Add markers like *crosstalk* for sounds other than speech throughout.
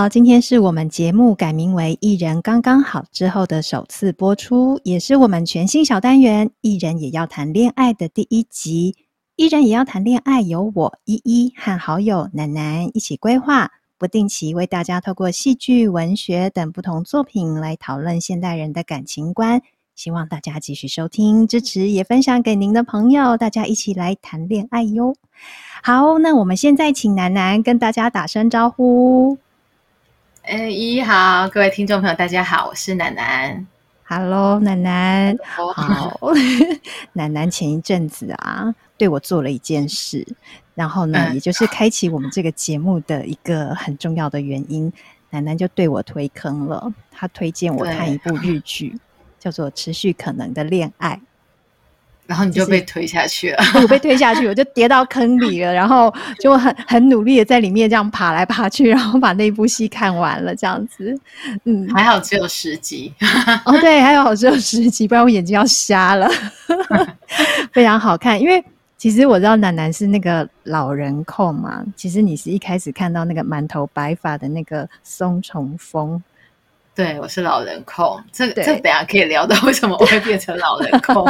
好，今天是我们节目改名为《一人刚刚好》之后的首次播出，也是我们全新小单元“一人也要谈恋爱”的第一集。一人也要谈恋爱，由我依依和好友楠楠一起规划，不定期为大家透过戏剧、文学等不同作品来讨论现代人的感情观。希望大家继续收听、支持，也分享给您的朋友，大家一起来谈恋爱哟。好，那我们现在请楠楠跟大家打声招呼。哎，依依好，各位听众朋友，大家好，我是楠楠。Hello，楠楠。Hello. 好，*laughs* 楠楠前一阵子啊，对我做了一件事，然后呢，嗯、也就是开启我们这个节目的一个很重要的原因。楠楠就对我推坑了，她推荐我看一部日剧。叫做持续可能的恋爱，然后你就被推下去了。*laughs* 我被推下去，我就跌到坑里了，*laughs* 然后就很很努力的在里面这样爬来爬去，然后把那部戏看完了，这样子。嗯，还好只有十集。*laughs* 哦，对，还好只有十集，不然我眼睛要瞎了。非常好看，因为其实我知道楠楠是那个老人控嘛。其实你是一开始看到那个满头白发的那个松重丰。对，我是老人控，这个这等下可以聊到为什么我会变成老人控。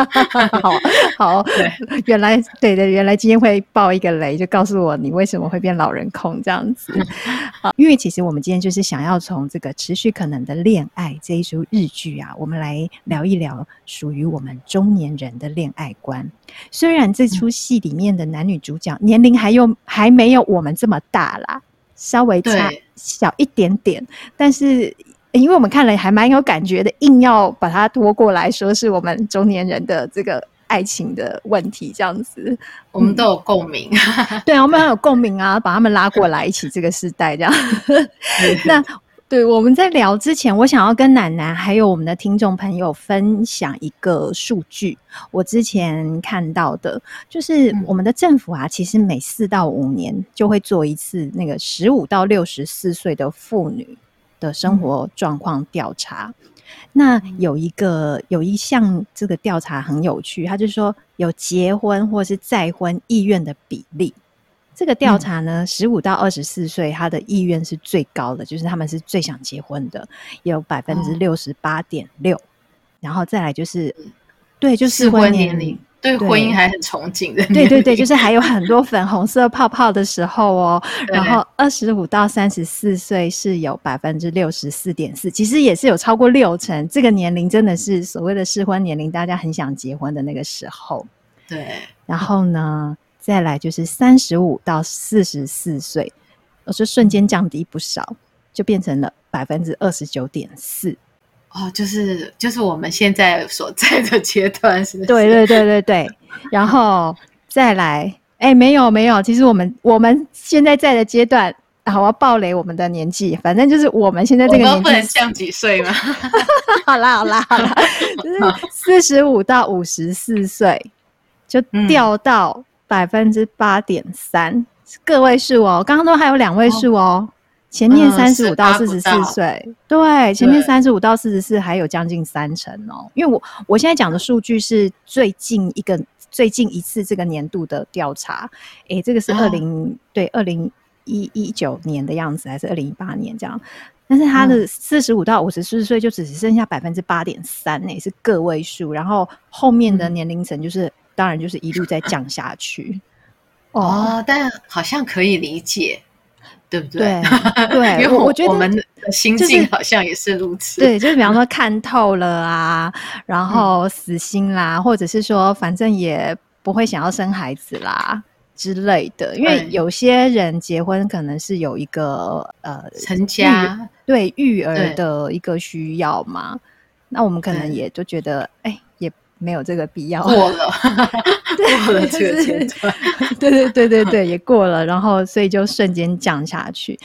好 *laughs* 好，*laughs* 对，原来对的，原来今天会爆一个雷，就告诉我你为什么会变老人控这样子。*laughs* 好，因为其实我们今天就是想要从这个持续可能的恋爱这一出日剧啊，我们来聊一聊属于我们中年人的恋爱观。虽然这出戏里面的男女主角年龄还有还没有我们这么大啦，稍微差小一点点，但是。因为我们看了还蛮有感觉的，硬要把它拖过来说是我们中年人的这个爱情的问题，这样子，我们都有共鸣。嗯、*laughs* 对啊，我们很有共鸣啊，把他们拉过来一起这个时代这样。*laughs* 那对我们在聊之前，我想要跟楠楠还有我们的听众朋友分享一个数据，我之前看到的，就是我们的政府啊，其实每四到五年就会做一次那个十五到六十四岁的妇女。的生活状况调查，嗯、那有一个有一项这个调查很有趣，他就说有结婚或是再婚意愿的比例。这个调查呢，十五到二十四岁，他的意愿是最高的，就是他们是最想结婚的，有百分之六十八点六。然后再来就是，对，就是适婚年龄。对婚姻还很憧憬的，对对对，就是还有很多粉红色泡泡的时候哦。*laughs* 然后二十五到三十四岁是有百分之六十四点四，其实也是有超过六成。这个年龄真的是所谓的适婚年龄，大家很想结婚的那个时候。对，然后呢，再来就是三十五到四十四岁，我说瞬间降低不少，就变成了百分之二十九点四。哦，就是就是我们现在所在的阶段，是不是？对对对对对，然后再来，哎，没有没有，其实我们我们现在在的阶段，好，我要暴雷我们的年纪，反正就是我们现在这个年纪，不能像几岁吗？*laughs* 好啦好啦好啦，*laughs* 就是四十五到五十四岁，就掉到百分之八点三，个位数哦，刚刚都还有两位数哦。哦前面三十五到四十四岁，对，前面三十五到四十四还有将近三成哦。因为我我现在讲的数据是最近一个最近一次这个年度的调查，诶，这个是二零、哦、对二零一一九年的样子，还是二零一八年这样？但是他的四十五到五十四岁就只剩下百分之八点三，诶，是个位数。然后后面的年龄层就是、嗯、当然就是一路在降下去。哦，哦，但好像可以理解。对不对？对，*laughs* 对因为我，我觉得我们的心境好像也是如此。对，就是比方说看透了啊，然后死心啦，嗯、或者是说反正也不会想要生孩子啦之类的。因为有些人结婚可能是有一个呃成家，对育儿的一个需要嘛。那我们可能也就觉得，哎。没有这个必要，*laughs* 过了，过了这个阶段，*laughs* 对对对对对，也过了，然后所以就瞬间降下去。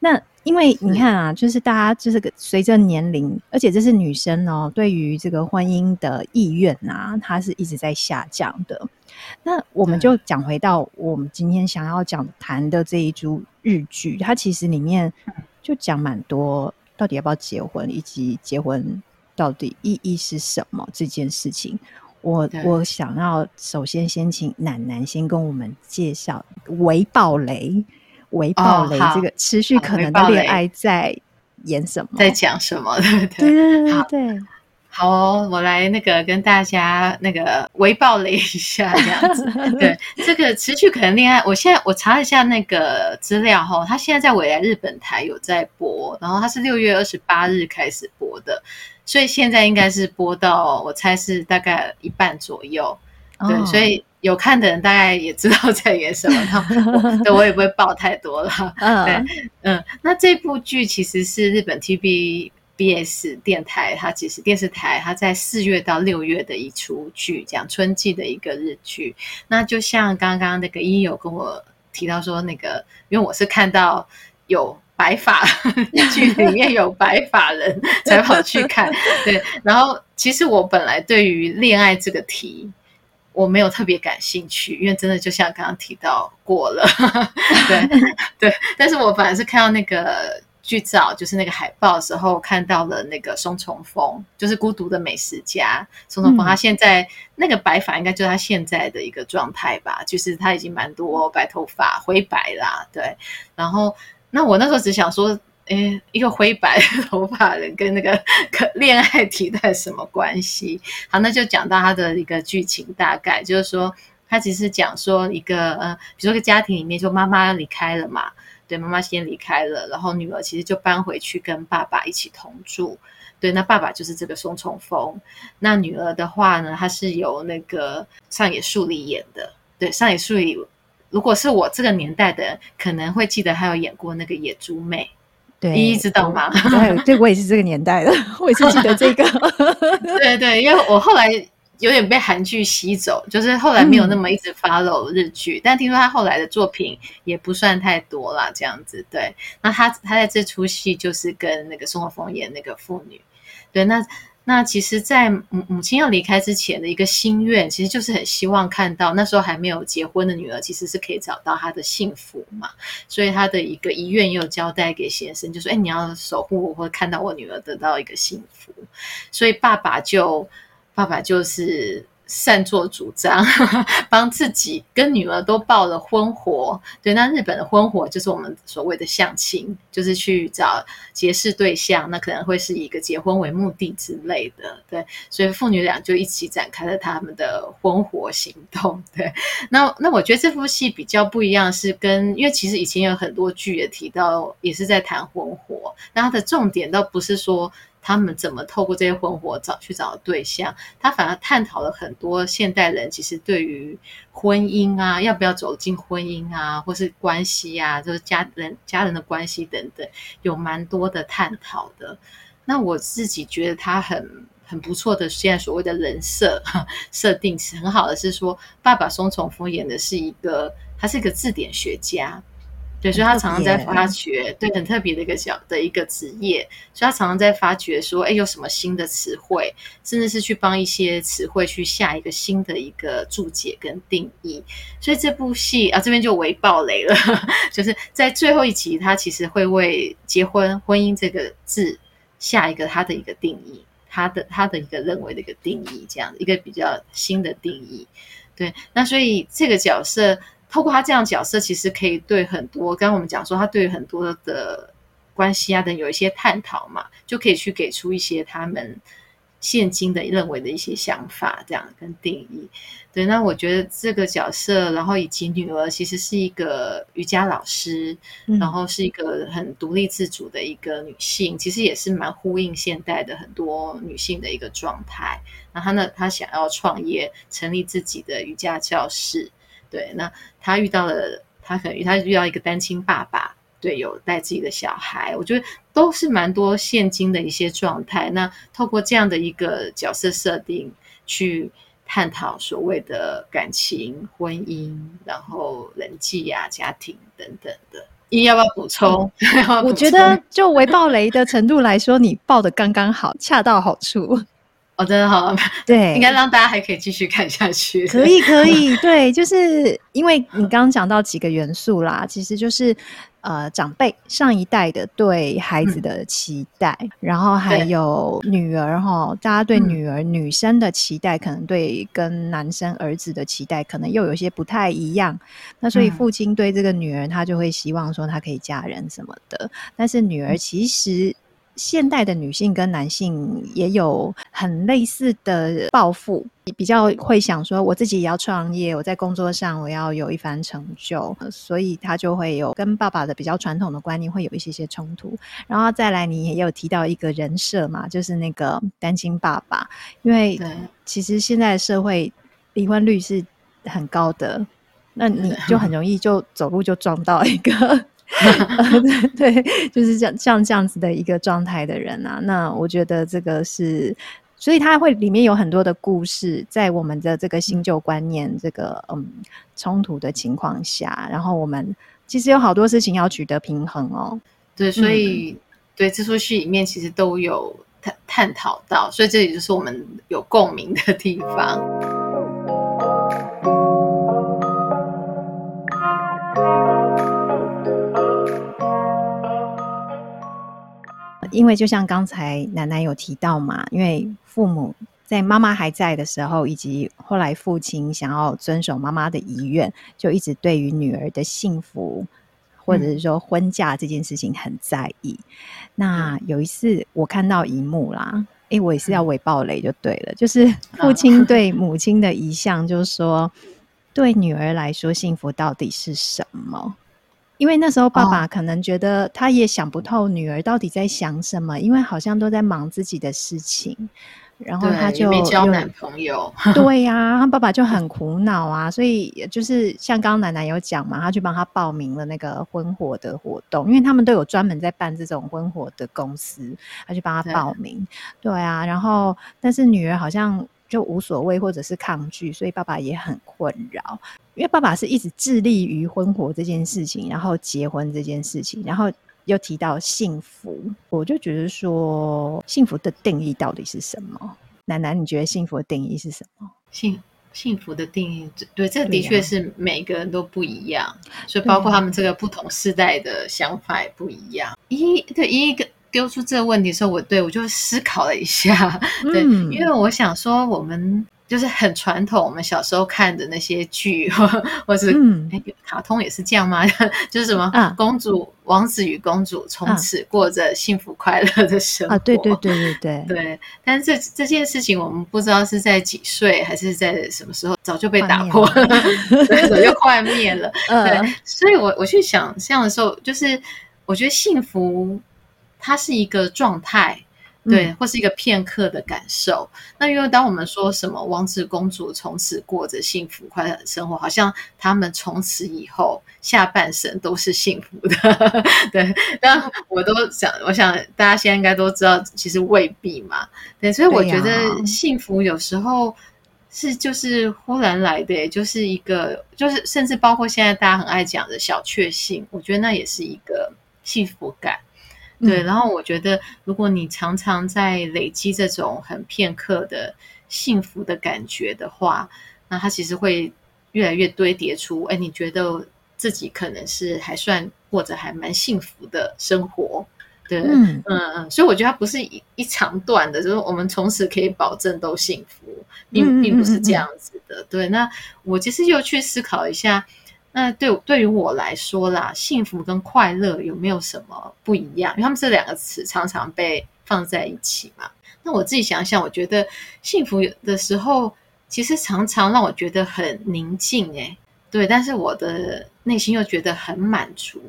那因为你看啊，就是大家就是个随着年龄，而且这是女生哦，对于这个婚姻的意愿啊，它是一直在下降的。那我们就讲回到我们今天想要讲谈的这一出日剧，它其实里面就讲蛮多，到底要不要结婚，以及结婚。到底意义是什么？这件事情，我我想要首先先请楠楠先跟我们介绍微暴雷，微暴雷这个持续可能的恋爱在演什么，在讲什么？对对对对对对。好哦，我来那个跟大家那个微爆雷一下，这样子。*laughs* 对，这个持续可能恋爱，我现在我查了一下那个资料哈，他现在在未来日本台有在播，然后他是六月二十八日开始播的，所以现在应该是播到我猜是大概一半左右。对，哦、所以有看的人大概也知道在演什么，然后我 *laughs* 对我也不会爆太多了。嗯对嗯，那这部剧其实是日本 TV。BS 电台，它其实电视台，它在四月到六月的一出剧，讲春季的一个日剧。那就像刚刚那个一有跟我提到说，那个因为我是看到有白发 *laughs* 剧里面有白发人才跑去看，*laughs* 对。然后其实我本来对于恋爱这个题我没有特别感兴趣，因为真的就像刚刚提到过了，*laughs* 对对。但是我本来是看到那个。剧照就是那个海报的时候看到了那个松重丰，就是孤独的美食家松重丰。他现在那个白发应该就是他现在的一个状态吧，就是他已经蛮多白头发灰白啦，对。然后那我那时候只想说，诶，一个灰白头发人跟那个 *laughs* 恋爱题材什么关系？好，那就讲到他的一个剧情大概，就是说他只是讲说一个呃，比如说一个家庭里面，就妈妈离开了嘛。对，妈妈先离开了，然后女儿其实就搬回去跟爸爸一起同住。对，那爸爸就是这个宋重峰。那女儿的话呢，她是由那个上野树里演的。对，上野树里，如果是我这个年代的人，可能会记得她有演过那个野猪妹。对，依依知道吗？*laughs* 对，对，我也是这个年代的，*laughs* 我也是记得这个。对对，因为我后来。有点被韩剧吸走，就是后来没有那么一直 follow 日剧，但听说他后来的作品也不算太多啦，这样子。对，那他他在这出戏就是跟那个松重丰演那个妇女。对，那那其实，在母母亲要离开之前的一个心愿，其实就是很希望看到那时候还没有结婚的女儿，其实是可以找到她的幸福嘛。所以他的一个遗愿也有交代给先生，就说：“哎，你要守护我，或看到我女儿得到一个幸福。”所以爸爸就。爸爸就是擅作主张，*laughs* 帮自己跟女儿都报了婚活。对，那日本的婚活就是我们所谓的相亲，就是去找结识对象，那可能会是以一个结婚为目的之类的。对，所以父女俩就一起展开了他们的婚活行动。对，那那我觉得这部戏比较不一样，是跟因为其实以前有很多剧也提到，也是在谈婚活，那它的重点倒不是说。他们怎么透过这些婚活找去找对象？他反而探讨了很多现代人其实对于婚姻啊，要不要走进婚姻啊，或是关系啊，就是家人家人的关系等等，有蛮多的探讨的。那我自己觉得他很很不错的，现在所谓的人设 *laughs* 设定是很好的，是说爸爸松重丰演的是一个，他是一个字典学家。对，所以他常常在发掘，对，很特别的一个角的一个职业，所以他常常在发掘说，哎，有什么新的词汇，甚至是去帮一些词汇去下一个新的一个注解跟定义。所以这部戏啊，这边就为暴雷了，*laughs* 就是在最后一集，他其实会为结婚、婚姻这个字下一个他的一个定义，他的他的一个认为的一个定义，这样一个比较新的定义。对，那所以这个角色。透过他这样角色，其实可以对很多，刚刚我们讲说，他对很多的关系啊等有一些探讨嘛，就可以去给出一些他们现今的认为的一些想法，这样跟定义。对，那我觉得这个角色，然后以及女儿，其实是一个瑜伽老师，然后是一个很独立自主的一个女性，其实也是蛮呼应现代的很多女性的一个状态。那她呢，她想要创业，成立自己的瑜伽教室。对，那他遇到了，他可能他遇到一个单亲爸爸，对，有带自己的小孩，我觉得都是蛮多现今的一些状态。那透过这样的一个角色设定，去探讨所谓的感情、婚姻，然后人际呀、啊、家庭等等的。你要不要补充？*laughs* 我觉得就微爆雷的程度来说，你爆的刚刚好，恰到好处。哦，真的好，对，*laughs* 应该让大家还可以继续看下去。可以，可以，对，就是因为你刚刚讲到几个元素啦，其实就是呃长辈上一代的对孩子的期待，嗯、然后还有女儿哈，大家对女儿、嗯、女生的期待，可能对跟男生儿子的期待，可能又有些不太一样。那所以父亲对这个女儿，他就会希望说她可以嫁人什么的，但是女儿其实。现代的女性跟男性也有很类似的抱负，比较会想说，我自己也要创业，我在工作上我要有一番成就，所以他就会有跟爸爸的比较传统的观念会有一些些冲突。然后再来，你也有提到一个人设嘛，就是那个单亲爸爸，因为其实现在的社会离婚率是很高的，那你就很容易就走路就撞到一个。*laughs* 对，*laughs* *laughs* 就是像像这样子的一个状态的人啊，那我觉得这个是，所以他会里面有很多的故事，在我们的这个新旧观念这个嗯冲突的情况下，然后我们其实有好多事情要取得平衡哦。对，所以、嗯、对这出戏里面其实都有探探讨到，所以这也就是我们有共鸣的地方。因为就像刚才奶奶有提到嘛，因为父母在妈妈还在的时候，以及后来父亲想要遵守妈妈的遗愿，就一直对于女儿的幸福或者是说婚嫁这件事情很在意。嗯、那有一次我看到一幕啦，诶，我也是要伪暴雷就对了，就是父亲对母亲的遗像，就是说对女儿来说，幸福到底是什么？因为那时候爸爸可能觉得他也想不透女儿到底在想什么，因为好像都在忙自己的事情，然后他就没交男朋友。*laughs* 对呀、啊，他爸爸就很苦恼啊，所以就是像刚刚奶奶有讲嘛，他去帮他报名了那个婚火的活动，因为他们都有专门在办这种婚火的公司，他去帮他报名。对，对啊，然后但是女儿好像就无所谓或者是抗拒，所以爸爸也很困扰。因为爸爸是一直致力于婚活这件事情，然后结婚这件事情，然后又提到幸福，我就觉得说，幸福的定义到底是什么？楠楠，你觉得幸福的定义是什么？幸幸福的定义，对，这的确是每个人都不一样，所以包括他们这个不同世代的想法也不一样。一对一个丢出这个问题的时候，我对我就思考了一下，*laughs* 对，嗯、因为我想说我们。就是很传统，我们小时候看的那些剧，*laughs* 或是、嗯欸、卡通也是这样吗？*laughs* 就是什么、啊、公主、王子与公主从此过着幸福快乐的生活。啊，对对对对对 *laughs* 对。但是这这件事情，我们不知道是在几岁，还是在什么时候，早就被打破了，早就幻灭了。对，所以我我去想象的时候，就是我觉得幸福它是一个状态。对，或是一个片刻的感受。嗯、那因为当我们说什么王子公主从此过着幸福快乐的生活，好像他们从此以后下半生都是幸福的。*laughs* 对，但我都想，我想大家现在应该都知道，其实未必嘛。对，所以我觉得幸福有时候是就是忽然来的，就是一个，就是甚至包括现在大家很爱讲的小确幸，我觉得那也是一个幸福感。对，然后我觉得，如果你常常在累积这种很片刻的幸福的感觉的话，那它其实会越来越堆叠出，哎，你觉得自己可能是还算过着还蛮幸福的生活，对，嗯嗯，所以我觉得它不是一一长段的，就是我们从此可以保证都幸福，并并不是这样子的。对，那我其实又去思考一下。那对对于我来说啦，幸福跟快乐有没有什么不一样？因为他们这两个词常常被放在一起嘛。那我自己想想，我觉得幸福的时候，其实常常让我觉得很宁静，诶，对。但是我的内心又觉得很满足，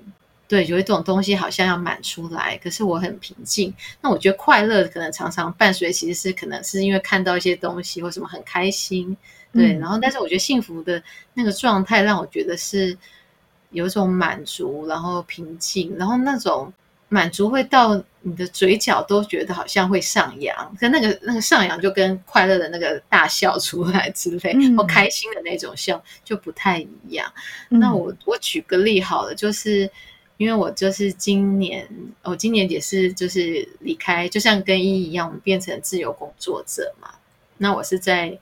对，有一种东西好像要满出来，可是我很平静。那我觉得快乐可能常常伴随，其实是可能是因为看到一些东西或什么很开心。对，然后但是我觉得幸福的那个状态让我觉得是有一种满足，然后平静，然后那种满足会到你的嘴角都觉得好像会上扬，可那个 *laughs* 那个上扬就跟快乐的那个大笑出来之类，或开心的那种笑就不太一样。嗯、那我我举个例好了，就是因为我就是今年，我今年也是就是离开，就像跟一一样，我们变成自由工作者嘛。那我是在。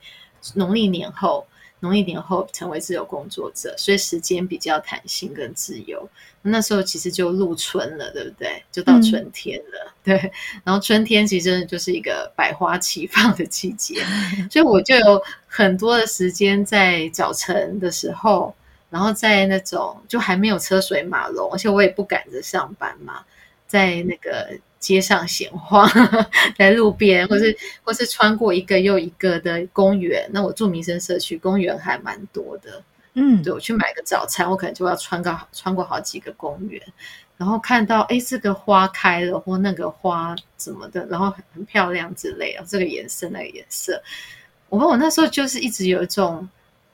农历年后，农历年后成为自由工作者，所以时间比较弹性跟自由。那时候其实就入春了，对不对？就到春天了，嗯、*laughs* 对。然后春天其实真的就是一个百花齐放的季节，*laughs* 所以我就有很多的时间在早晨的时候，然后在那种就还没有车水马龙，而且我也不赶着上班嘛，在那个。街上闲晃，*laughs* 在路边，或是或是穿过一个又一个的公园。那我住民生社区，公园还蛮多的。嗯，对，我去买个早餐，我可能就要穿个穿过好几个公园，然后看到哎，这个花开了，或那个花怎么的，然后很很漂亮之类啊，这个颜色那个颜色。我我那时候就是一直有一种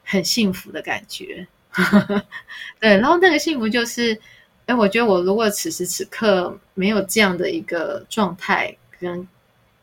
很幸福的感觉。*laughs* 对，然后那个幸福就是。哎，我觉得我如果此时此刻没有这样的一个状态，跟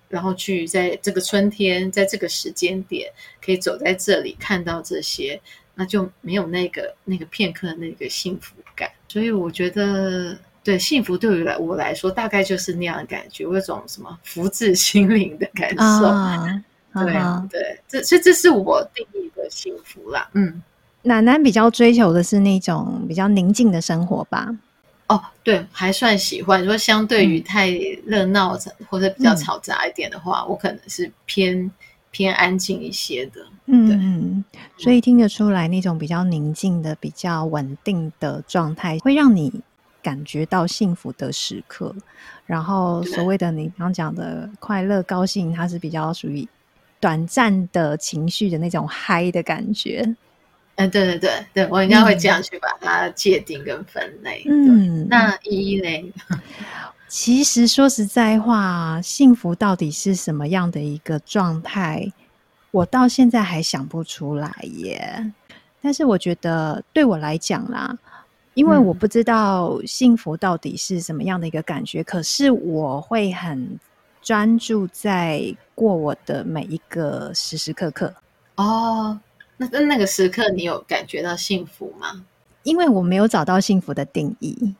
然后去在这个春天，在这个时间点，可以走在这里看到这些，那就没有那个那个片刻的那个幸福感。所以我觉得，对幸福对于来我来说，大概就是那样的感觉，有一种什么福至心灵的感受。啊、对、啊、对，这这这是我定义的幸福啦。嗯，奶奶比较追求的是那种比较宁静的生活吧。哦，对，还算喜欢。说相对于太热闹或者比较嘈杂一点的话，嗯、我可能是偏偏安静一些的。嗯嗯，所以听得出来，那种比较宁静的、比较稳定的状态，会让你感觉到幸福的时刻。然后所谓的你刚讲的快乐、高兴，它是比较属于短暂的情绪的那种嗨的感觉。嗯，对对对对，我应该会这样去把它界定跟分类。嗯，那依依嘞？*laughs* 其实说实在话，幸福到底是什么样的一个状态，我到现在还想不出来耶。但是我觉得对我来讲啦，因为我不知道幸福到底是什么样的一个感觉，嗯、可是我会很专注在过我的每一个时时刻刻。哦。那在那个时刻，你有感觉到幸福吗？因为我没有找到幸福的定义，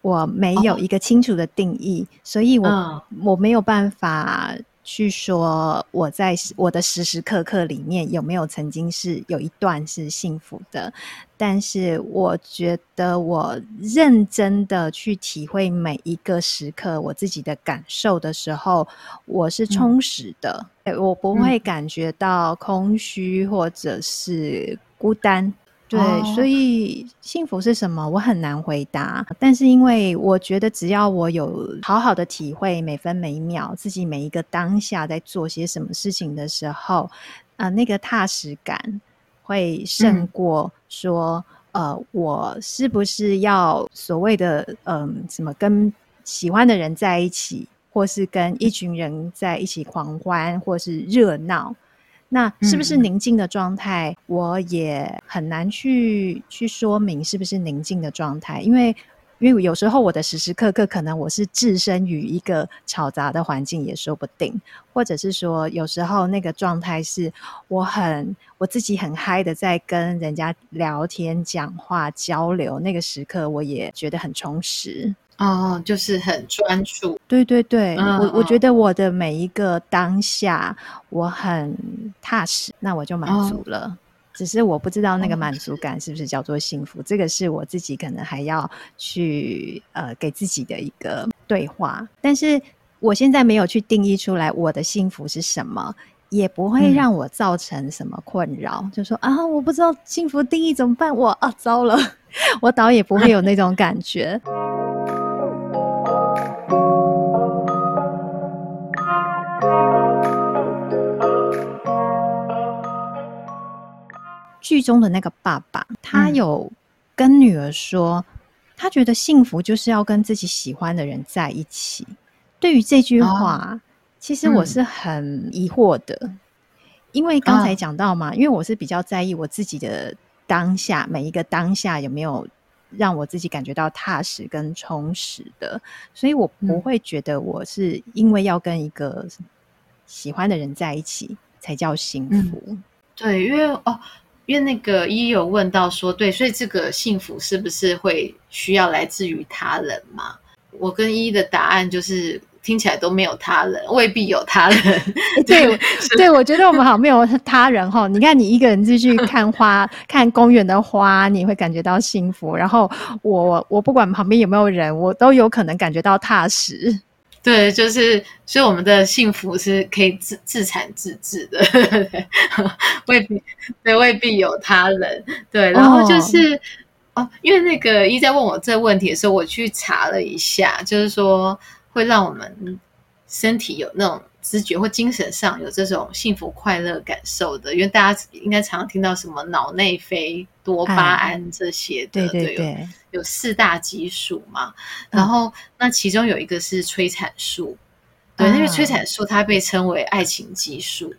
我没有一个清楚的定义，哦、所以我、嗯、我没有办法去说我在我的时时刻刻里面有没有曾经是有一段是幸福的。但是我觉得我认真的去体会每一个时刻我自己的感受的时候，我是充实的。嗯、我不会感觉到空虚或者是孤单。对，哦、所以幸福是什么？我很难回答。但是因为我觉得，只要我有好好的体会每分每秒自己每一个当下在做些什么事情的时候，啊、呃，那个踏实感。会胜过说，嗯、呃，我是不是要所谓的嗯、呃，什么跟喜欢的人在一起，或是跟一群人在一起狂欢，或是热闹？那是不是宁静的状态？嗯、我也很难去去说明是不是宁静的状态，因为。因为有时候我的时时刻刻，可能我是置身于一个嘈杂的环境也说不定，或者是说有时候那个状态是我很我自己很嗨的在跟人家聊天、讲话、交流，那个时刻我也觉得很充实哦，就是很专注。对对对，嗯、我我觉得我的每一个当下我很踏实，那我就满足了。哦只是我不知道那个满足感是不是叫做幸福，这个是我自己可能还要去呃给自己的一个对话。但是我现在没有去定义出来我的幸福是什么，也不会让我造成什么困扰。嗯、就说啊，我不知道幸福定义怎么办？我啊，糟了，*laughs* 我倒也不会有那种感觉。剧中的那个爸爸，他有跟女儿说，嗯、他觉得幸福就是要跟自己喜欢的人在一起。对于这句话，哦、其实我是很疑惑的，嗯、因为刚才讲到嘛，哦、因为我是比较在意我自己的当下，每一个当下有没有让我自己感觉到踏实跟充实的，所以我不会觉得我是因为要跟一个喜欢的人在一起才叫幸福。嗯、对，因为哦。因为那个依依有问到说，对，所以这个幸福是不是会需要来自于他人嘛？我跟依依的答案就是听起来都没有他人，未必有他人。*laughs* 欸、对对，我觉得我们好像没有他人哈。你看，你一个人继续看花，*laughs* 看公园的花，你会感觉到幸福。然后我我不管旁边有没有人，我都有可能感觉到踏实。对，就是所以我们的幸福是可以自自产自制的，*laughs* 未必对，未必有他人。对，然后就是哦，哦，因为那个一在问我这个问题的时候，我去查了一下，就是说。会让我们身体有那种知觉，或精神上有这种幸福快乐感受的，因为大家应该常常听到什么脑内啡、多巴胺这些的，对对对，有，有四大激素嘛。然后、嗯、那其中有一个是催产素，对，因为催产素它被称为爱情激素。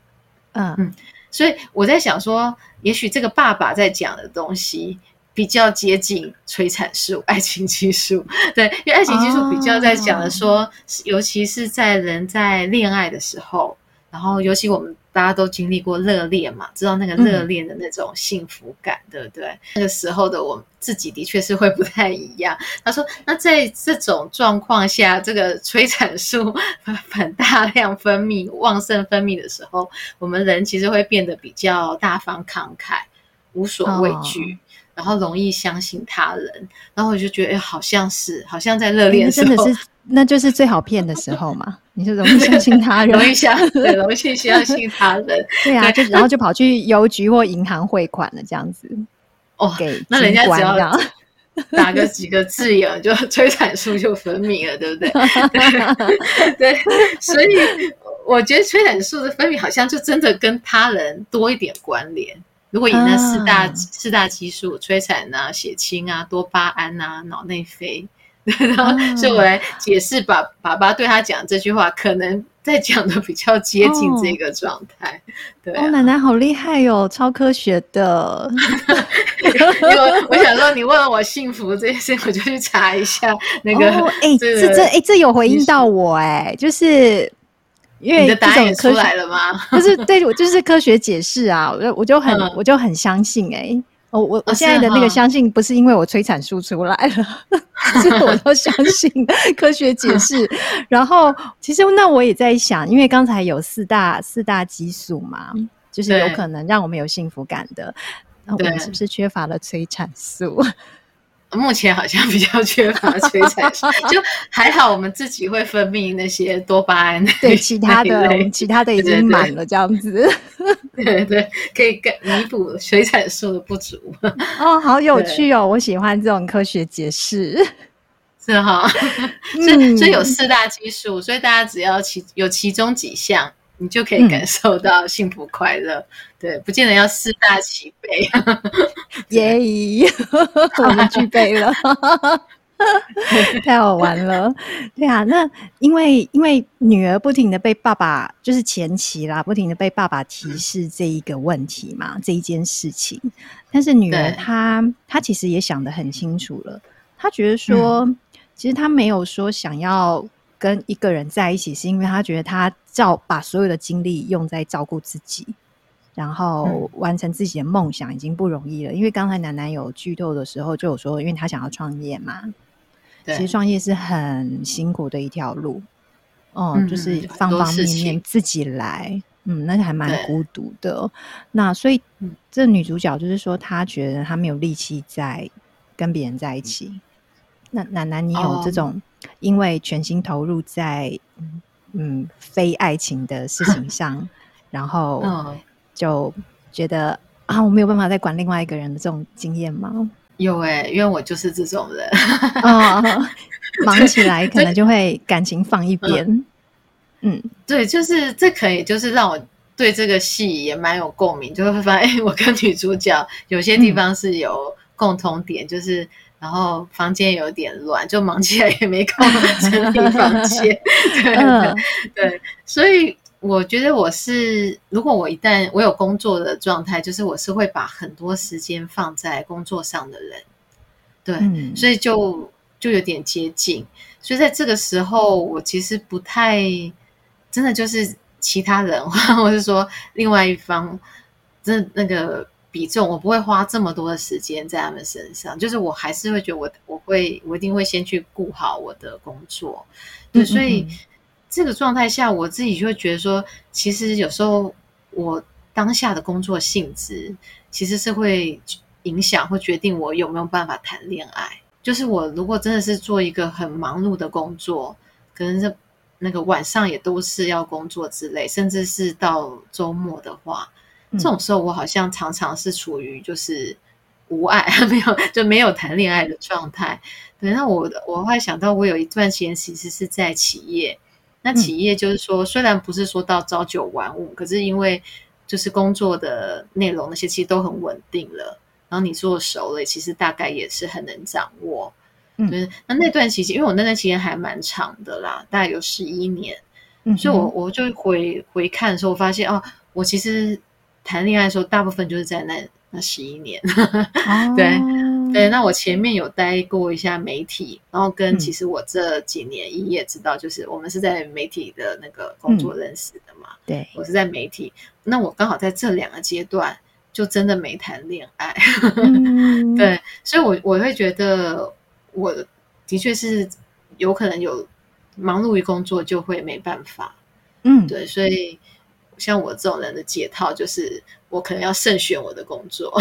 嗯嗯，所以我在想说，也许这个爸爸在讲的东西。比较接近催产素、爱情激素，对，因为爱情激素比较在讲的说，哦、尤其是在人在恋爱的时候，然后尤其我们大家都经历过热恋嘛，知道那个热恋的那种幸福感，嗯、对不对？那个时候的我自己的确是会不太一样。他说，那在这种状况下，这个催产素很大量分泌、旺盛分泌的时候，我们人其实会变得比较大方慷慨、无所畏惧。哦然后容易相信他人，然后我就觉得，哎，好像是，好像在热恋的时候，真的是，那就是最好骗的时候嘛。你是容易相信他人，容易相，对，容易相信他人。*laughs* 对啊，就 *laughs* 然后就跑去邮局或银行汇款了，这样子。哦，给那人家只要 *laughs* 打个几个字眼，就催产素就分泌了，对不对？对，对，所以我觉得催产素的分泌好像就真的跟他人多一点关联。如果以那四大、啊、四大激素，催产啊、血清啊、多巴胺啊、脑内啡，*laughs* 然后、啊、所以我来解释，爸爸爸对他讲这句话，可能在讲的比较接近这个状态。哦、对、啊，哦，奶奶好厉害哟、哦，超科学的。*laughs* 我想说，你问我幸福这件事，我就去查一下那个。哎、哦欸，这这哎、欸，这有回应到我哎、欸，就是。因为你的答案也出来了吗？*laughs* 就是对，我就是科学解释啊，我就我就很、嗯、我就很相信哎、欸，我我我现在的那个相信不是因为我催产素出来了，哦、*laughs* 是我都相信科学解释。*laughs* 然后其实那我也在想，因为刚才有四大四大激素嘛，就是有可能让我们有幸福感的，那我们是不是缺乏了催产素？目前好像 *laughs* 比较缺乏催产素，就还好我们自己会分泌那些多巴胺，对其他的其他的已经满了这样子，对对，对，可以更弥补催产素的不足。*laughs* 哦，好有趣哦，我喜欢这种科学解释，是哈、*laughs* 哦，所以所以有四大激素，所以大家只要其有其中几项。你就可以感受到幸福快乐，嗯、对，不见得要四大齐备。耶、我们具备了，*laughs* 太好玩了。对啊，那因为因为女儿不停的被爸爸，就是前期啦，不停的被爸爸提示这一个问题嘛，嗯、这一件事情。但是女儿她她其实也想得很清楚了，她觉得说，嗯、其实她没有说想要。跟一个人在一起，是因为她觉得他照把所有的精力用在照顾自己，然后完成自己的梦想已经不容易了。因为刚才楠楠有剧透的时候就有说，因为她想要创业嘛，其实创业是很辛苦的一条路，哦、嗯，就是方方面面自己来，嗯，那还蛮孤独的。那所以这女主角就是说，她觉得她没有力气在跟别人在一起。那楠楠，你有这种？因为全心投入在嗯非爱情的事情上，然后就觉得啊，我没有办法再管另外一个人的这种经验吗？有哎、欸，因为我就是这种人啊，*laughs* 忙起来可能就会感情放一边。嗯，嗯，对，就是这可以，就是让我对这个戏也蛮有共鸣，就会发现我跟女主角有些地方是有共同点，嗯、就是。然后房间有点乱，就忙起来也没空整理房间。对、嗯、对，所以我觉得我是，如果我一旦我有工作的状态，就是我是会把很多时间放在工作上的人。对，嗯、所以就就有点接近。所以在这个时候，我其实不太真的就是其他人，*laughs* 或者是说另外一方，真的那个。比重我不会花这么多的时间在他们身上，就是我还是会觉得我我会我一定会先去顾好我的工作，对，所以这个状态下，我自己就会觉得说，其实有时候我当下的工作性质，其实是会影响或决定我有没有办法谈恋爱。就是我如果真的是做一个很忙碌的工作，可能是那个晚上也都是要工作之类，甚至是到周末的话，这种时候我好像常常是处于就是无爱，*laughs* 没有就没有谈恋爱的状态。对，那我我会想到，我有一段时间其实是在企业。那企业就是说，虽然不是说到朝九晚五，可是因为就是工作的内容那些其实都很稳定了，然后你做熟了，其实大概也是很能掌握。嗯，就是那那段期间，因为我那段期间还蛮长的啦，大概有十一年，嗯，所以我我就回回看的时候，我发现哦，我其实谈恋爱的时候，大部分就是在那那十一年，*laughs* 哦、对。对，那我前面有待过一下媒体，然后跟其实我这几年一也知道，就是我们是在媒体的那个工作认识的嘛。对、嗯，我是在媒体，那我刚好在这两个阶段就真的没谈恋爱。*laughs* 嗯、对，所以我我会觉得我的确是有可能有忙碌于工作就会没办法。嗯，对，所以。像我这种人的解套，就是我可能要慎选我的工作。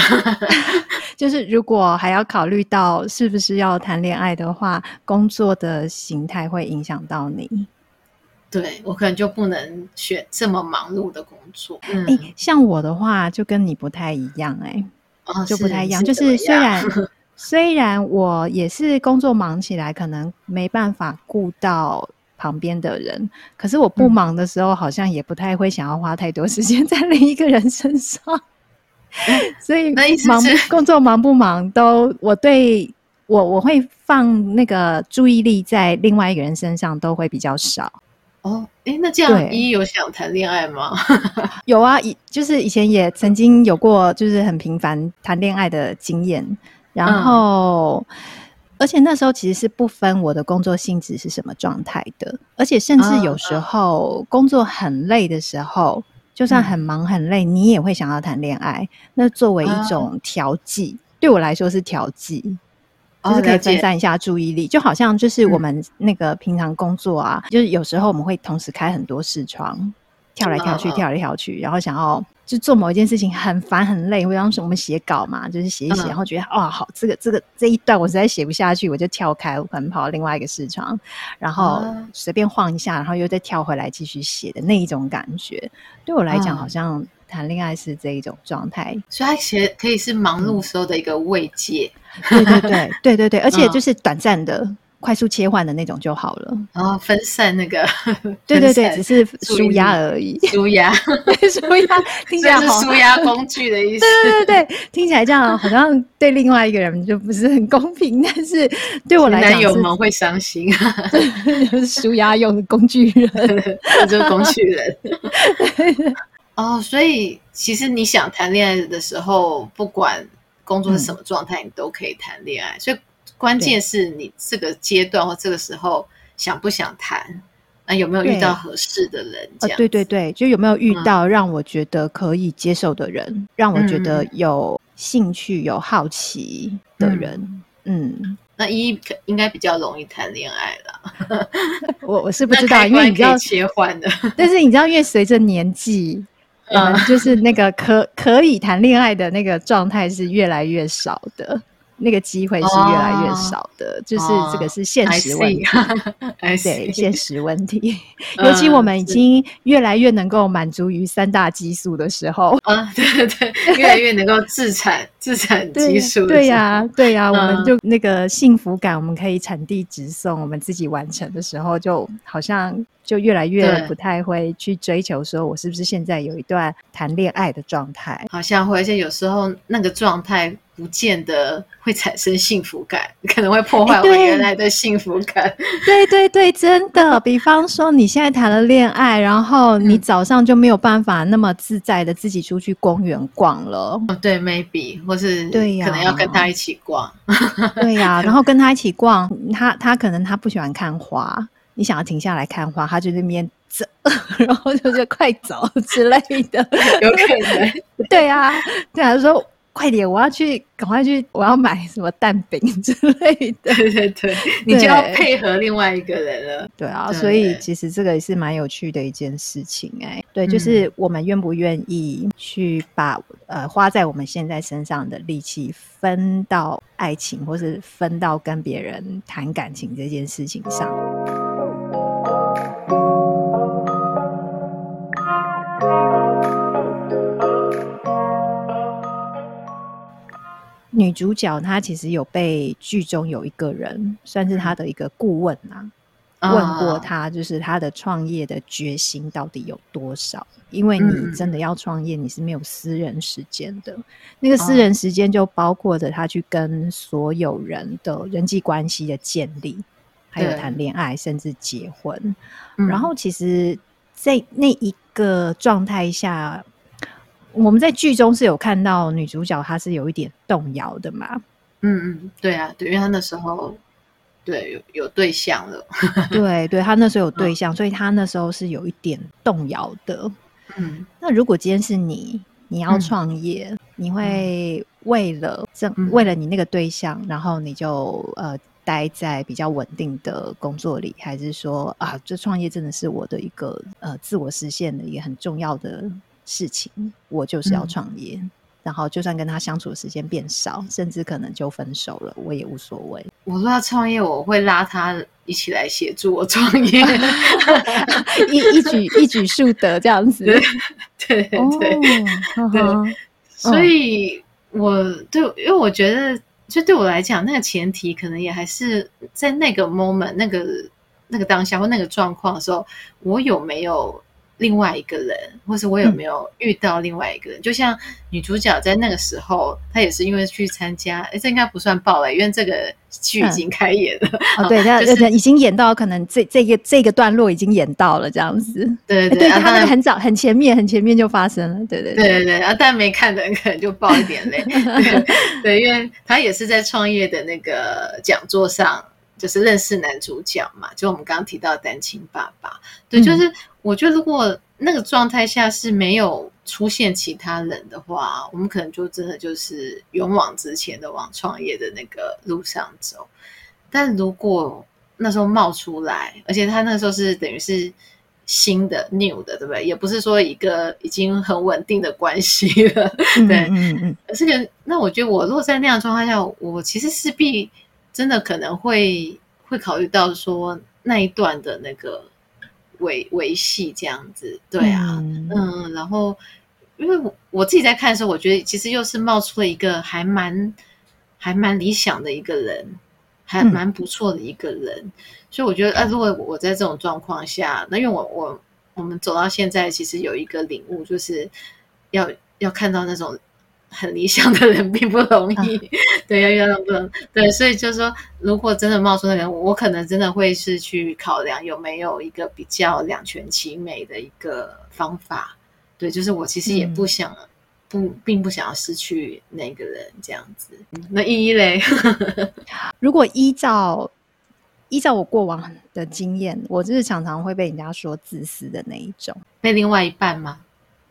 *laughs* 就是如果还要考虑到是不是要谈恋爱的话，工作的形态会影响到你。对，我可能就不能选这么忙碌的工作。嗯，欸、像我的话就跟你不太一样、欸，哎、哦，就不太一样。是就是虽然 *laughs* 虽然我也是工作忙起来，可能没办法顾到。旁边的人，可是我不忙的时候，好像也不太会想要花太多时间在另一个人身上。*laughs* 所以忙工作忙不忙都，我对我我会放那个注意力在另外一个人身上都会比较少。哦，哎，那这样一有想谈恋爱吗？*laughs* *laughs* 有啊，以就是以前也曾经有过，就是很频繁谈恋爱的经验，然后。嗯而且那时候其实是不分我的工作性质是什么状态的，而且甚至有时候工作很累的时候，就算很忙很累，你也会想要谈恋爱。那作为一种调剂，对我来说是调剂，就是可以分散一下注意力，就好像就是我们那个平常工作啊，就是有时候我们会同时开很多视窗，跳来跳去，跳来跳去，然后想要。就做某一件事情很烦很累，或者是我们写稿嘛，就是写一写，嗯、然后觉得哇好，这个这个这一段我实在写不下去，我就跳开，我可能跑到另外一个市场，然后随便晃一下，然后又再跳回来继续写的那一种感觉，对我来讲好像谈恋爱是这一种状态，嗯、所以它其实可以是忙碌时候的一个慰藉，*laughs* 嗯、对对对对对对，而且就是短暂的。嗯快速切换的那种就好了，然后分散那个，对对对，只是舒压而已，舒压，*laughs* 舒压，听起来 *laughs* 是舒压工具的意思。对对对，听起来这样好像对另外一个人就不是很公平，但是对我来讲，男友们会伤心，就 *laughs* 是舒压用的工具人，就是工具人。哦，所以其实你想谈恋爱的时候，不管工作是什么状态，你都可以谈恋爱，所以。关键是你这个阶段或这个时候想不想谈，那有没有遇到合适的人？这样、呃、对对对，就有没有遇到让我觉得可以接受的人，嗯、让我觉得有兴趣、有好奇的人。嗯，嗯那一应该比较容易谈恋爱了。*laughs* 我我是 *laughs* 不知道，因为你知道切换的，*laughs* 但是你知道，因为随着年纪，嗯，就是那个可可以谈恋爱的那个状态是越来越少的。那个机会是越来越少的，oh, 就是这个是 *laughs* 现实问题，oh, 对现实问题。尤其我们已经越来越能够满足于三大激素的时候，*laughs* 啊，对对对，越来越能够自产自产激素，*laughs* 对呀对呀，我们就那个幸福感，我们可以产地直送，我们自己完成的时候，就好像就越来越不太会去追求说，我是不是现在有一段谈恋爱的状态，好像会，而且有时候那个状态。不见得会产生幸福感，可能会破坏我原来的幸福感。*laughs* 欸、对对对，真的。比方说，你现在谈了恋爱，然后你早上就没有办法那么自在的自己出去公园逛了。哦，对，maybe，或是对呀，可能要跟他一起逛。对呀、啊，*laughs* 然后跟他一起逛，他他可能他不喜欢看花，你想要停下来看花，他就那边走，*laughs* 然后就是快走之类的，*laughs* 有可能。*laughs* 对啊，对啊，说。快点，我要去，赶快去，我要买什么蛋饼之类的。对对对，你就要配合另外一个人了。对啊，对所以其实这个也是蛮有趣的一件事情哎、欸。对，就是我们愿不愿意去把呃花在我们现在身上的力气分到爱情，或是分到跟别人谈感情这件事情上。女主角她其实有被剧中有一个人算是她的一个顾问啊，问过她，就是她的创业的决心到底有多少？因为你真的要创业，你是没有私人时间的。那个私人时间就包括着她去跟所有人的人际关系的建立，还有谈恋爱，甚至结婚。然后其实，在那一个状态下。我们在剧中是有看到女主角，她是有一点动摇的嘛？嗯嗯，对啊，对，因为她那时候对有有对象了，*laughs* *laughs* 对对，她那时候有对象，嗯、所以她那时候是有一点动摇的。嗯，那如果今天是你，你要创业，嗯、你会为了这、嗯、为了你那个对象，然后你就呃待在比较稳定的工作里，还是说啊，这创业真的是我的一个呃自我实现的一个很重要的事情，我就是要创业，嗯、然后就算跟他相处的时间变少，甚至可能就分手了，我也无所谓。我说要创业，我会拉他一起来协助我创业，*laughs* 一一举一举数得这样子。*laughs* 对对对、哦、对，所以我对，因为我觉得，就对我来讲，那个前提可能也还是在那个 moment、那个那个当下或那个状况的时候，我有没有。另外一个人，或是我有没有遇到另外一个人？嗯、就像女主角在那个时候，她也是因为去参加，哎，这应该不算爆了，因为这个剧已经开演了。嗯、哦，*laughs* 对，她就是已经演到可能这这个这个段落已经演到了这样子。对对对，他那个很早很前面很前面就发生了。对对对对对，然后但没看的人可能就爆一点雷。*laughs* 对，因为她也是在创业的那个讲座上。就是认识男主角嘛，就我们刚刚提到的单亲爸爸，对，就是我觉得如果那个状态下是没有出现其他人的话，我们可能就真的就是勇往直前的往创业的那个路上走。但如果那时候冒出来，而且他那时候是等于是新的 new 的，对不对？也不是说一个已经很稳定的关系了，*laughs* 对，嗯嗯，这个那我觉得我如果在那样状态下，我其实势必。真的可能会会考虑到说那一段的那个维维系这样子，对啊，嗯，嗯，然后因为我我自己在看的时候，我觉得其实又是冒出了一个还蛮还蛮理想的一个人，还蛮不错的一个人，嗯、所以我觉得啊，如果我在这种状况下，那因为我我我们走到现在，其实有一个领悟，就是要要看到那种。很理想的人并不容易，啊、对，要遇到不能对，所以就是说，如果真的冒出那个人，我可能真的会是去考量有没有一个比较两全其美的一个方法。对，就是我其实也不想，嗯、不，并不想要失去那个人这样子。那依依嘞，*laughs* 如果依照依照我过往的经验，我就是常常会被人家说自私的那一种，被另外一半吗？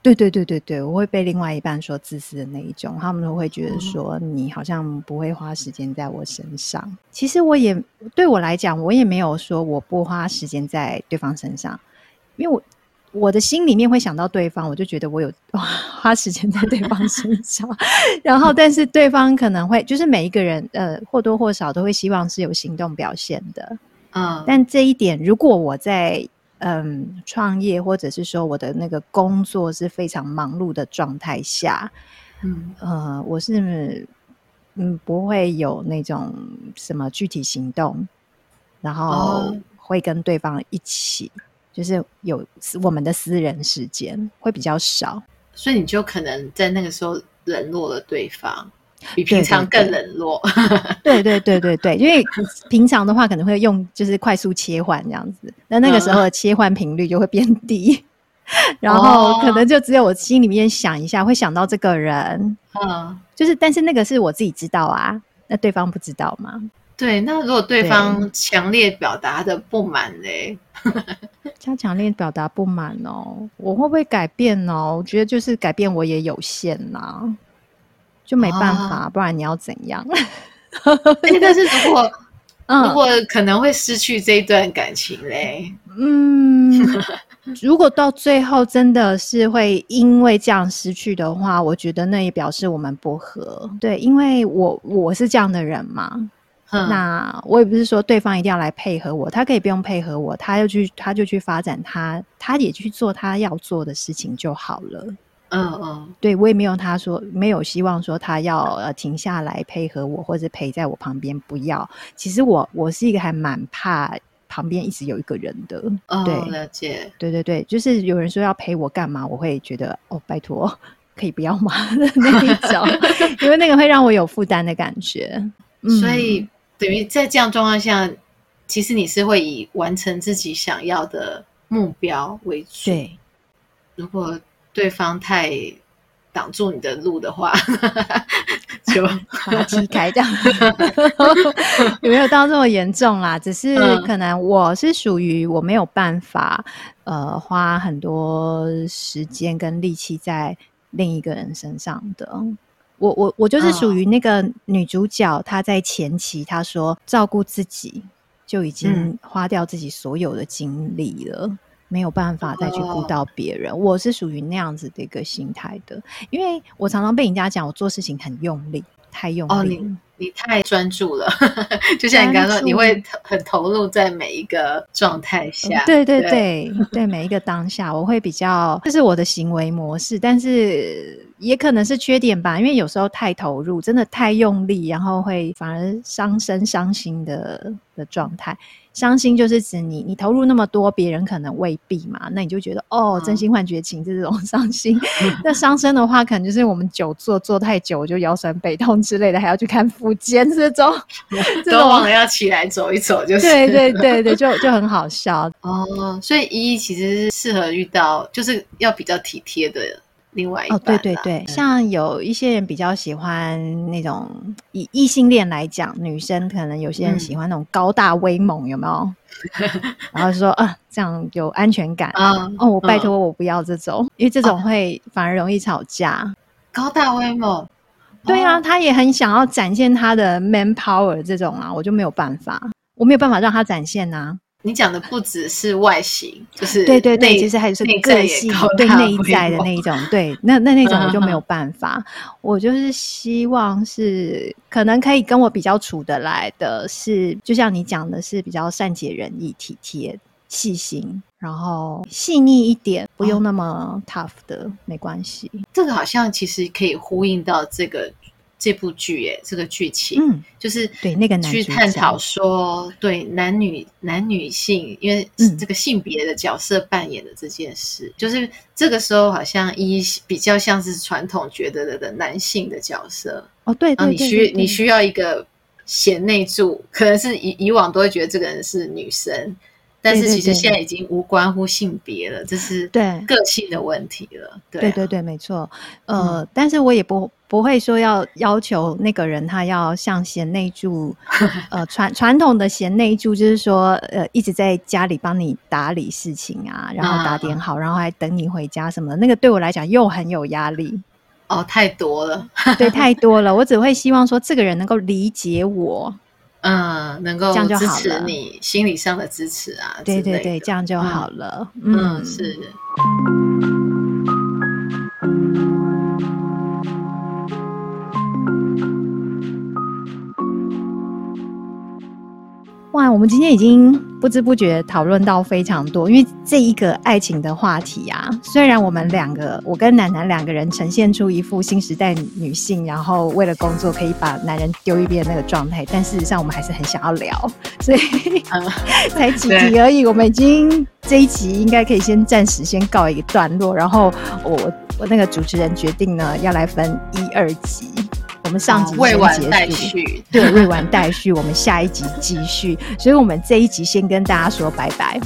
对对对对对，我会被另外一半说自私的那一种，他们都会觉得说你好像不会花时间在我身上。其实我也对我来讲，我也没有说我不花时间在对方身上，因为我我的心里面会想到对方，我就觉得我有 *laughs* 花花时间在对方身上。然后，但是对方可能会就是每一个人呃或多或少都会希望是有行动表现的，嗯，但这一点如果我在。嗯，创业或者是说我的那个工作是非常忙碌的状态下，嗯。呃，我是嗯不会有那种什么具体行动，然后会跟对方一起，哦、就是有我们的私人时间会比较少，所以你就可能在那个时候冷落了对方。比平常更冷落，*laughs* 对对对对对，因为平常的话可能会用就是快速切换这样子，那那个时候的切换频率就会变低，嗯、*laughs* 然后可能就只有我心里面想一下，会想到这个人，嗯，就是但是那个是我自己知道啊，那对方不知道吗？对，那如果对方强烈表达的不满嘞，*laughs* 他强烈表达不满哦，我会不会改变哦？我觉得就是改变我也有限呐、啊。就没办法，哦、不然你要怎样？欸、但是如果、*laughs* 嗯、如果可能会失去这一段感情嘞，嗯，如果到最后真的是会因为这样失去的话，我觉得那也表示我们不合。对，因为我我是这样的人嘛。那我也不是说对方一定要来配合我，他可以不用配合我，他就去他就去发展他，他也去做他要做的事情就好了。嗯嗯，对，我也没有他说没有希望说他要呃停下来配合我或者陪在我旁边，不要。其实我我是一个还蛮怕旁边一直有一个人的。哦，对，了解。对对对，就是有人说要陪我干嘛，我会觉得哦，拜托可以不要吗？*laughs* 那一种，*laughs* 因为那个会让我有负担的感觉。嗯、所以。等于在这样状况下，其实你是会以完成自己想要的目标为主。对，如果对方太挡住你的路的话，*laughs* 就把踢开掉。*laughs* 有没有到这么严重啦？只是可能我是属于我没有办法，呃，花很多时间跟力气在另一个人身上的。我我我就是属于那个女主角，她在前期她说照顾自己就已经花掉自己所有的精力了，嗯、没有办法再去顾到别人。哦、我是属于那样子的一个心态的，因为我常常被人家讲我做事情很用力，太用力。哦你太专注了，*laughs* 就像你刚刚说，你会很投入在每一个状态下。对对对对，对每一个当下，我会比较，这是我的行为模式，但是也可能是缺点吧，因为有时候太投入，真的太用力，然后会反而伤身伤心的的状态。伤心就是指你，你投入那么多，别人可能未必嘛，那你就觉得哦，真心换绝情，这种伤心。*laughs* 那伤身的话，可能就是我们久坐坐太久，就腰酸背痛之类的，还要去看复健 *laughs* 这种，都忘了要起来走一走，就是对对对对，就就很好笑哦。所以依依其实是适合遇到，就是要比较体贴的。另外一半哦，对对对，像有一些人比较喜欢那种以异性恋来讲，女生可能有些人喜欢那种高大威猛，有没有？*laughs* 然后说啊，这样有安全感啊。哦，我拜托我不要这种，因为这种会反而容易吵架。高大威猛，对啊，他也很想要展现他的 man power 这种啊，我就没有办法，我没有办法让他展现呐。你讲的不只是外形，就是对对对，其实还是个性，对内在的那一种，对，那那那种我就没有办法。我就是希望是可能可以跟我比较处得来的是，就像你讲的是比较善解人意、体贴、细心，然后细腻一点，不用那么 tough 的，没关系。这个好像其实可以呼应到这个。这部剧耶，这个剧情，嗯，就是对那个男去探讨说，对男女男女性，因为这个性别的角色扮演的这件事，嗯、就是这个时候好像一比较像是传统觉得的的男性的角色哦，对，对，对，对，你需你需要一个贤内助，可能是以以往都会觉得这个人是女生。但是其实现在已经无关乎性别了，这是对个性的问题了。对对对对，没错。呃，嗯、但是我也不不会说要要求那个人他要像贤内助，呃，传传统的贤内助就是说，呃，一直在家里帮你打理事情啊，然后打点好，啊、然后还等你回家什么的。那个对我来讲又很有压力。哦，太多了，对，太多了。我只会希望说，这个人能够理解我。*laughs* 嗯，能够支持你心理上的支持啊，对对对，这样就好了。嗯，嗯是。哇，我们今天已经不知不觉讨论到非常多，因为这一个爱情的话题啊，虽然我们两个，我跟楠楠两个人呈现出一副新时代女性，然后为了工作可以把男人丢一边那个状态，但事实上我们还是很想要聊，所以、嗯、*laughs* 才几集而已，我们已经这一集应该可以先暂时先告一个段落，然后我我那个主持人决定呢要来分一二集。我们上集先未完待续，*laughs* 对，未完待续，我们下一集继续。所以，我们这一集先跟大家说拜拜。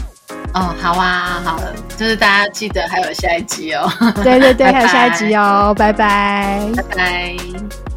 哦，好啊，好了，就是大家记得还有下一集哦。对对对，拜 *laughs* 拜还有下一集哦，拜拜，拜拜。